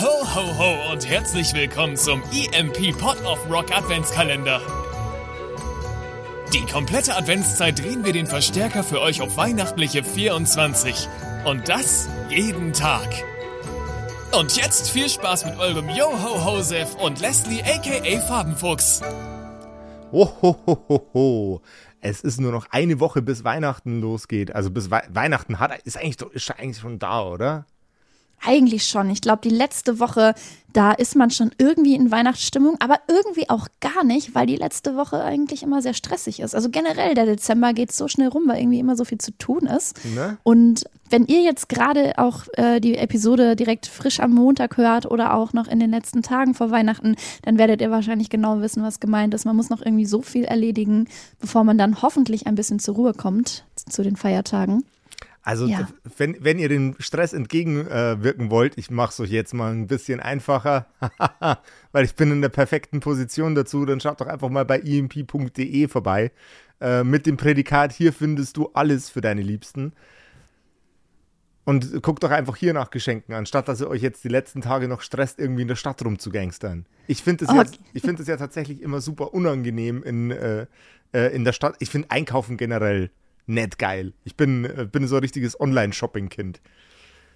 Ho, ho, ho und herzlich willkommen zum EMP Pot of Rock Adventskalender. Die komplette Adventszeit drehen wir den Verstärker für euch auf weihnachtliche 24. Und das jeden Tag. Und jetzt viel Spaß mit eurem Yo-Ho-Hosef und Leslie aka Farbenfuchs. Ho, ho, ho, ho, ho. Es ist nur noch eine Woche, bis Weihnachten losgeht. Also bis We Weihnachten hat, ist eigentlich, ist eigentlich schon da, oder? Eigentlich schon. Ich glaube, die letzte Woche, da ist man schon irgendwie in Weihnachtsstimmung, aber irgendwie auch gar nicht, weil die letzte Woche eigentlich immer sehr stressig ist. Also generell, der Dezember geht so schnell rum, weil irgendwie immer so viel zu tun ist. Ne? Und wenn ihr jetzt gerade auch äh, die Episode direkt frisch am Montag hört oder auch noch in den letzten Tagen vor Weihnachten, dann werdet ihr wahrscheinlich genau wissen, was gemeint ist. Man muss noch irgendwie so viel erledigen, bevor man dann hoffentlich ein bisschen zur Ruhe kommt zu den Feiertagen. Also Ja. wenn, wenn ihr dem Stress entgegenwirken wollt, ich mache es euch jetzt mal ein bisschen einfacher, weil ich bin in der perfekten Position dazu, dann schaut doch einfach mal bei emp.de vorbei. Äh, mit dem Prädikat, hier findest du alles für deine Liebsten. Und guckt doch einfach hier nach Geschenken, anstatt dass ihr euch jetzt die letzten Tage noch stresst, irgendwie in der Stadt rumzugangstern. Ich finde es ja, Okay. ich find es ja tatsächlich immer super unangenehm in, äh, äh, in der Stadt. Ich finde Einkaufen generell nett geil. Ich bin, äh, bin so ein richtiges Online-Shopping-Kind.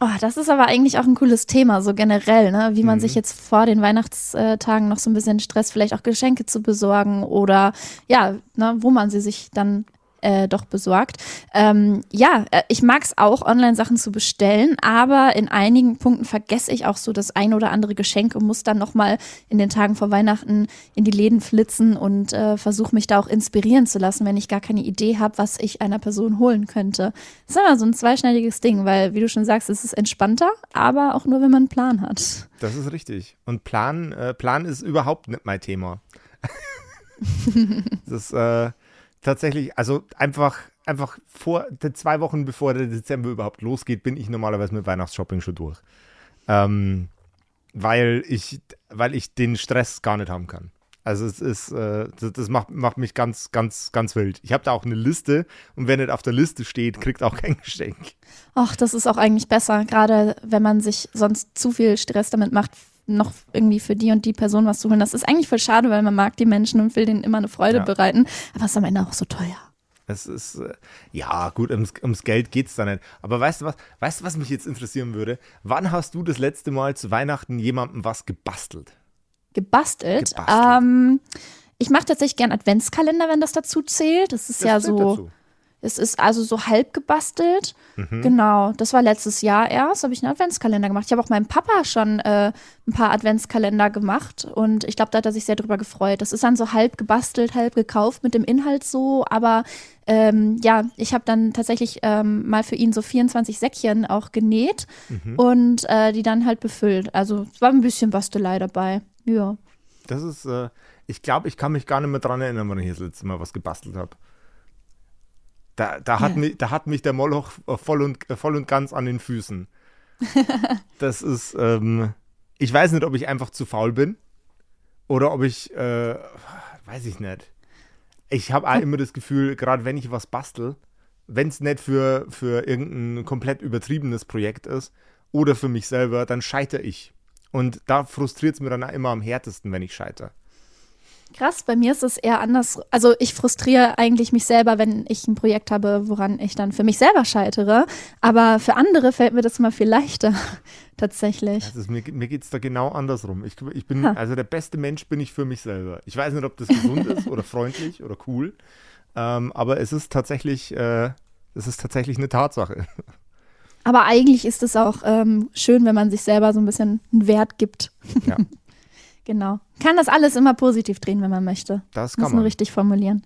Oh, das ist aber eigentlich auch ein cooles Thema, so generell, ne? wie man sich jetzt vor den Weihnachtstagen noch so ein bisschen stresst, vielleicht auch Geschenke zu besorgen oder ja, ne, wo man sie sich dann äh, doch besorgt. Ähm, ja, äh, ich mag es auch, Online-Sachen zu bestellen, aber in einigen Punkten vergesse ich auch so das ein oder andere Geschenk und muss dann nochmal in den Tagen vor Weihnachten in die Läden flitzen und äh, versuche mich da auch inspirieren zu lassen, wenn ich gar keine Idee habe, was ich einer Person holen könnte. Das ist immer so ein zweischneidiges Ding, weil, wie du schon sagst, es ist entspannter, aber auch nur, wenn man einen Plan hat. Das ist richtig. Und Plan, äh, Plan ist überhaupt nicht mein Thema. das ist äh, tatsächlich, also einfach, einfach vor zwei Wochen bevor der Dezember überhaupt losgeht, bin ich normalerweise mit Weihnachtsshopping schon durch. Ähm, weil ich, weil ich den Stress gar nicht haben kann. Also es ist, äh, das, das macht, macht mich ganz, ganz, ganz wild. Ich habe da auch eine Liste und wer nicht auf der Liste steht, kriegt auch kein Geschenk. Ach, das ist auch eigentlich besser, gerade wenn man sich sonst zu viel Stress damit macht, noch irgendwie für die und die Person was zu holen. Das ist eigentlich voll schade, weil man mag die Menschen und will denen immer eine Freude Ja. bereiten, aber es ist am Ende auch so teuer. Es ist, äh, ja, gut, ums, ums Geld geht es da nicht. Aber weißt du was, weißt du, was mich jetzt interessieren würde? Wann hast du das letzte Mal zu Weihnachten jemandem was gebastelt? Gebastelt. Gebastelt. Ähm, ich mache tatsächlich gern Adventskalender, wenn das dazu zählt. Das ist Das ja so. dazu. Es ist also so halb gebastelt. Mhm. Genau, das war letztes Jahr erst, habe ich einen Adventskalender gemacht. Ich habe auch meinem Papa schon äh, ein paar Adventskalender gemacht und ich glaube, da hat er sich sehr drüber gefreut. Das ist dann so halb gebastelt, halb gekauft mit dem Inhalt so, aber ähm, ja, ich habe dann tatsächlich ähm, mal für ihn so 24 Säckchen auch genäht Mhm. und äh, die dann halt befüllt. Also es war ein bisschen Bastelei dabei. Ja. Das ist, äh, ich glaube, ich kann mich gar nicht mehr dran erinnern, wann ich das letzte Mal was gebastelt habe. Da, da, hat Ja. mich, da hat mich der Moloch äh, voll und, äh, voll und ganz an den Füßen. das ist, ähm, ich weiß nicht, ob ich einfach zu faul bin oder ob ich, äh, weiß ich nicht. Ich habe immer das Gefühl, gerade wenn ich was bastel, wenn es nicht für, für irgendein komplett übertriebenes Projekt ist oder für mich selber, dann scheitere ich. Und da frustriert es mir dann immer am härtesten, wenn ich scheitere. Krass, bei mir ist es eher anders. Also ich frustriere eigentlich mich selber, wenn ich ein Projekt habe, woran ich dann für mich selber scheitere. Aber für andere fällt mir das mal viel leichter, tatsächlich. Ist, mir mir geht es da genau andersrum. Ich, ich bin, Ha. also der beste Mensch bin ich für mich selber. Ich weiß nicht, ob das gesund ist oder freundlich oder cool, ähm, aber es ist tatsächlich, äh, es ist tatsächlich eine Tatsache. Aber eigentlich ist es auch ähm, schön, wenn man sich selber so ein bisschen einen Wert gibt. Ja, Genau. Kann das alles immer positiv drehen, wenn man möchte. das Muss kann nur man. richtig formulieren.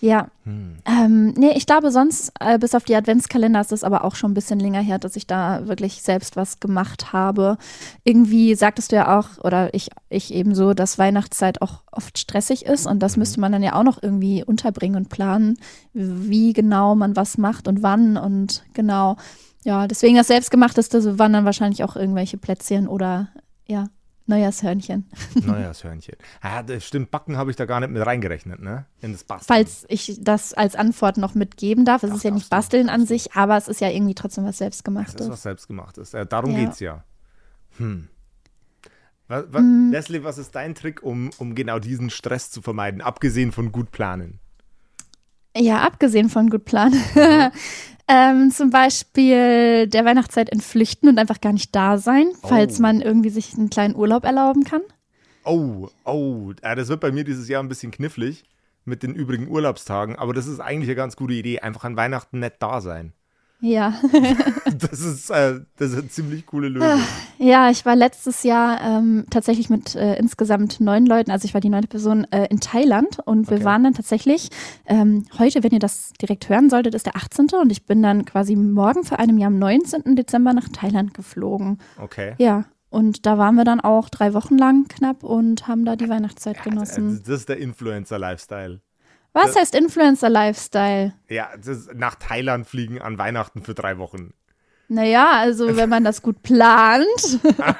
Ja. Hm. Ähm, nee, ich glaube sonst, äh, bis auf die Adventskalender ist es aber auch schon ein bisschen länger her, dass ich da wirklich selbst was gemacht habe. Irgendwie sagtest du ja auch, oder ich, ich ebenso, dass Weihnachtszeit auch oft stressig ist und das müsste man dann ja auch noch irgendwie unterbringen und planen, wie genau man was macht und wann und genau. Ja, deswegen das Selbstgemachteste waren dann wahrscheinlich auch irgendwelche Plätzchen oder ja, Neujahrshörnchen. Neujahrshörnchen. Ah, das stimmt, Backen habe ich da gar nicht mit reingerechnet, ne? In das Basteln. Falls ich das als Antwort noch mitgeben darf, es Ach, ist ja nicht darfst du, Basteln an sich, aber es ist ja irgendwie trotzdem was Das ist Selbstgemachtes. was Selbstgemachtes. Äh, darum Ja. geht's ja. Hm. Was, was, mm. Leslie, was ist dein Trick, um, um genau diesen Stress zu vermeiden, abgesehen von gut planen? Ja, abgesehen von gut planen. Mhm. ähm, zum Beispiel der Weihnachtszeit entflüchten und einfach gar nicht da sein, oh. falls man irgendwie sich einen kleinen Urlaub erlauben kann. Oh, oh, ja, das wird bei mir dieses Jahr ein bisschen knifflig mit den übrigen Urlaubstagen, aber das ist eigentlich eine ganz gute Idee, einfach an Weihnachten nicht da sein. Ja. das, ist, äh, das ist eine ziemlich coole Lösung. Ah, ja, ich war letztes Jahr ähm, tatsächlich mit äh, insgesamt neun Leuten, also ich war die neunte Person äh, in Thailand und wir waren dann tatsächlich, ähm, heute, wenn ihr das direkt hören solltet, ist der 18. und ich bin dann quasi morgen für einem Jahr am 19. Dezember nach Thailand geflogen. Okay. Ja, und da waren wir dann auch drei Wochen lang knapp und haben da die Weihnachtszeit genossen. Das ist der Influencer-Lifestyle. Was heißt Influencer-Lifestyle? Ja, nach Thailand fliegen an Weihnachten für drei Wochen. Naja, also wenn man das gut plant,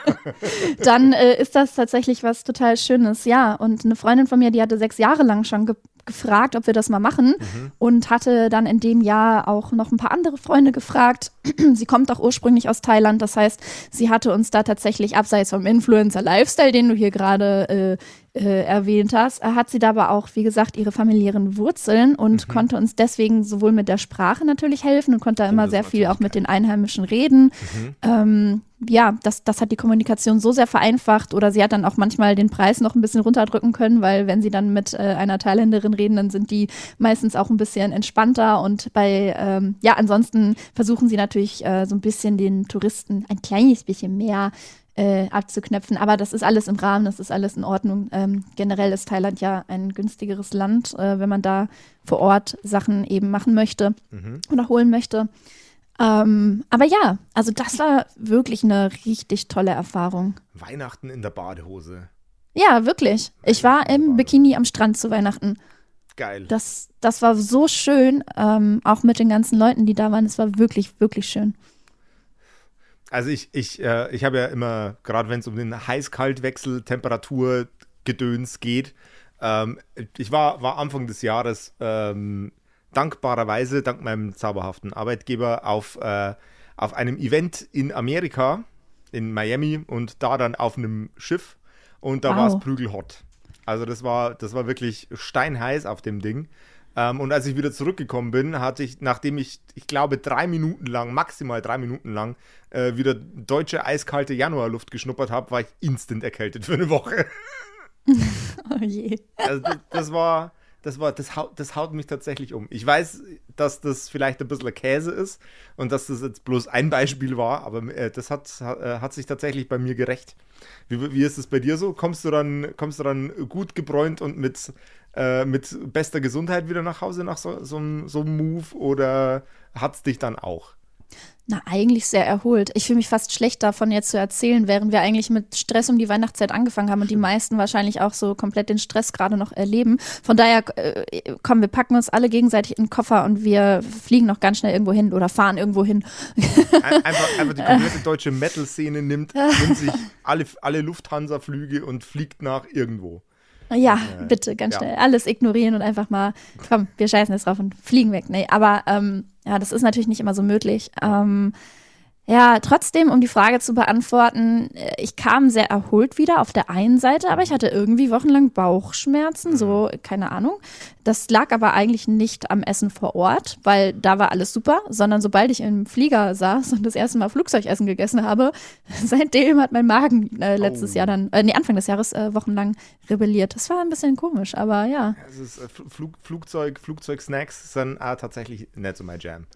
dann äh, ist das tatsächlich was total Schönes. Ja, und eine Freundin von mir, die hatte sechs Jahre lang schon ge gefragt, ob wir das mal machen mhm. und hatte dann in dem Jahr auch noch ein paar andere Freunde gefragt. sie kommt auch ursprünglich aus Thailand, das heißt, sie hatte uns da tatsächlich abseits vom Influencer-Lifestyle, den du hier gerade äh, äh, erwähnt hast, hat sie da aber auch, wie gesagt, ihre familiären Wurzeln und mhm. konnte uns deswegen sowohl mit der Sprache natürlich helfen und konnte da immer sehr viel auch mit den Einheimischen reden. Mhm. Ähm, ja, das, das hat die Kommunikation so sehr vereinfacht oder sie hat dann auch manchmal den Preis noch ein bisschen runterdrücken können, weil wenn sie dann mit äh, einer Thailänderin reden, dann sind die meistens auch ein bisschen entspannter und bei, ähm, ja, ansonsten versuchen sie natürlich äh, so ein bisschen den Touristen ein kleines bisschen mehr äh, abzuknöpfen. Aber das ist alles im Rahmen, das ist alles in Ordnung. Ähm, generell ist Thailand ja ein günstigeres Land, äh, wenn man da vor Ort Sachen eben machen möchte mhm. oder holen möchte. Ähm, aber ja, also das war wirklich eine richtig tolle Erfahrung. Weihnachten in der Badehose. Ja, wirklich. Ich war im Bikini am Strand zu Weihnachten. Geil. Das, das war so schön, ähm, auch mit den ganzen Leuten, die da waren. Es war wirklich, wirklich schön. Also ich, ich, äh, ich habe ja immer, gerade wenn es um den Heiß-Kalt-Wechsel, Temperatur, Gedöns geht, ähm, ich war, war Anfang des Jahres ähm, dankbarerweise, dank meinem zauberhaften Arbeitgeber, auf, äh, auf einem Event in Amerika, in Miami und da dann auf einem Schiff und da wow. war es prügelhot. Also das war, das war wirklich steinheiß auf dem Ding. Ähm, und als ich wieder zurückgekommen bin, hatte ich, nachdem ich, ich glaube, drei Minuten lang, maximal drei Minuten lang, äh, wieder deutsche eiskalte Januarluft geschnuppert habe, war ich instant erkältet für eine Woche. oh je. Also das, das war, das war, das haut, das haut mich tatsächlich um. Ich weiß, dass das vielleicht ein bisschen Käse ist und dass das jetzt bloß ein Beispiel war, aber äh, das hat, hat, äh, hat, sich tatsächlich bei mir gerecht. Wie, wie ist es bei dir so? Kommst du dann, kommst du dann gut gebräunt und mit, äh, mit bester Gesundheit wieder nach Hause nach so, so, so einem Move oder hat es dich dann auch? Na, eigentlich sehr erholt. Ich fühle mich fast schlecht davon jetzt zu erzählen, während wir eigentlich mit Stress um die Weihnachtszeit angefangen haben und die meisten wahrscheinlich auch so komplett den Stress gerade noch erleben. Von daher, äh, komm, wir packen uns alle gegenseitig in den Koffer und wir fliegen noch ganz schnell irgendwo hin oder fahren irgendwo hin. Einfach, einfach die komplette deutsche Metal-Szene nimmt, nimmt sich alle, alle Lufthansa-Flüge und fliegt nach irgendwo. Ja, äh, bitte, ganz ja. schnell. Alles ignorieren und einfach mal, komm, wir scheißen jetzt drauf und fliegen weg. Nee, aber ähm, ja, das ist natürlich nicht immer so möglich. Ähm, ja, trotzdem, um die Frage zu beantworten, äh, ich kam sehr erholt wieder auf der einen Seite, aber ich hatte irgendwie wochenlang Bauchschmerzen, so, mhm. keine Ahnung. Das lag aber eigentlich nicht am Essen vor Ort, weil da war alles super, sondern sobald ich im Flieger saß und das erste Mal Flugzeugessen gegessen habe, seitdem hat mein Magen äh, letztes oh. Jahr dann, äh, nee, Anfang des Jahres äh, wochenlang rebelliert. Das war ein bisschen komisch, aber ja. Also ist, äh, Flug, Flugzeug, Flugzeugsnacks sind äh, tatsächlich nicht so mein Jam.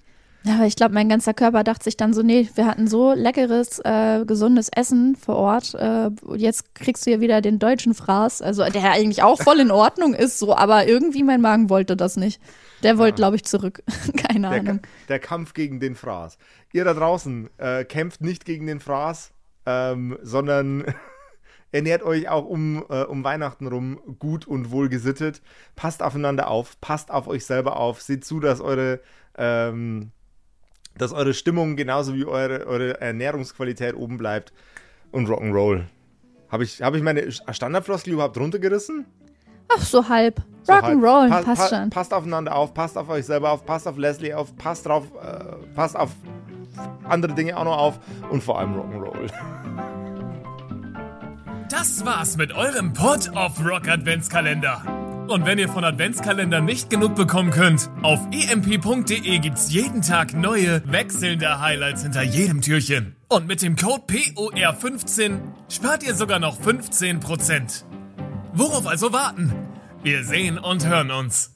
Ja, aber ich glaube, mein ganzer Körper dachte sich dann so, nee, wir hatten so leckeres, äh, gesundes Essen vor Ort. Äh, jetzt kriegst du ja wieder den deutschen Fraß, also der eigentlich auch voll in Ordnung ist, so, aber irgendwie mein Magen wollte das nicht. Der wollte, glaube ich, zurück. Keine der, Ahnung. Der Kampf gegen den Fraß. Ihr da draußen äh, kämpft nicht gegen den Fraß, ähm, sondern ernährt euch auch um, äh, um Weihnachten rum gut und wohlgesittet. Passt aufeinander auf, passt auf euch selber auf, seht zu, dass eure ähm, dass eure Stimmung genauso wie eure, eure Ernährungsqualität oben bleibt und Rock'n'Roll. Habe ich, hab ich meine Standardfloskel überhaupt runtergerissen? Ach, so halb. So Rock'n'Roll, pa passt pa schon. Passt aufeinander auf, passt auf euch selber auf, passt auf Leslie auf, passt drauf, äh, passt auf andere Dinge auch noch auf und vor allem Rock'n'Roll. Das war's mit eurem Pod of Rock Adventskalender. Und wenn ihr von Adventskalendern nicht genug bekommen könnt, auf emp.de gibt's jeden Tag neue, wechselnde Highlights hinter jedem Türchen. Und mit dem Code POR15 spart ihr sogar noch 15%. Worauf also warten? Wir sehen und hören uns.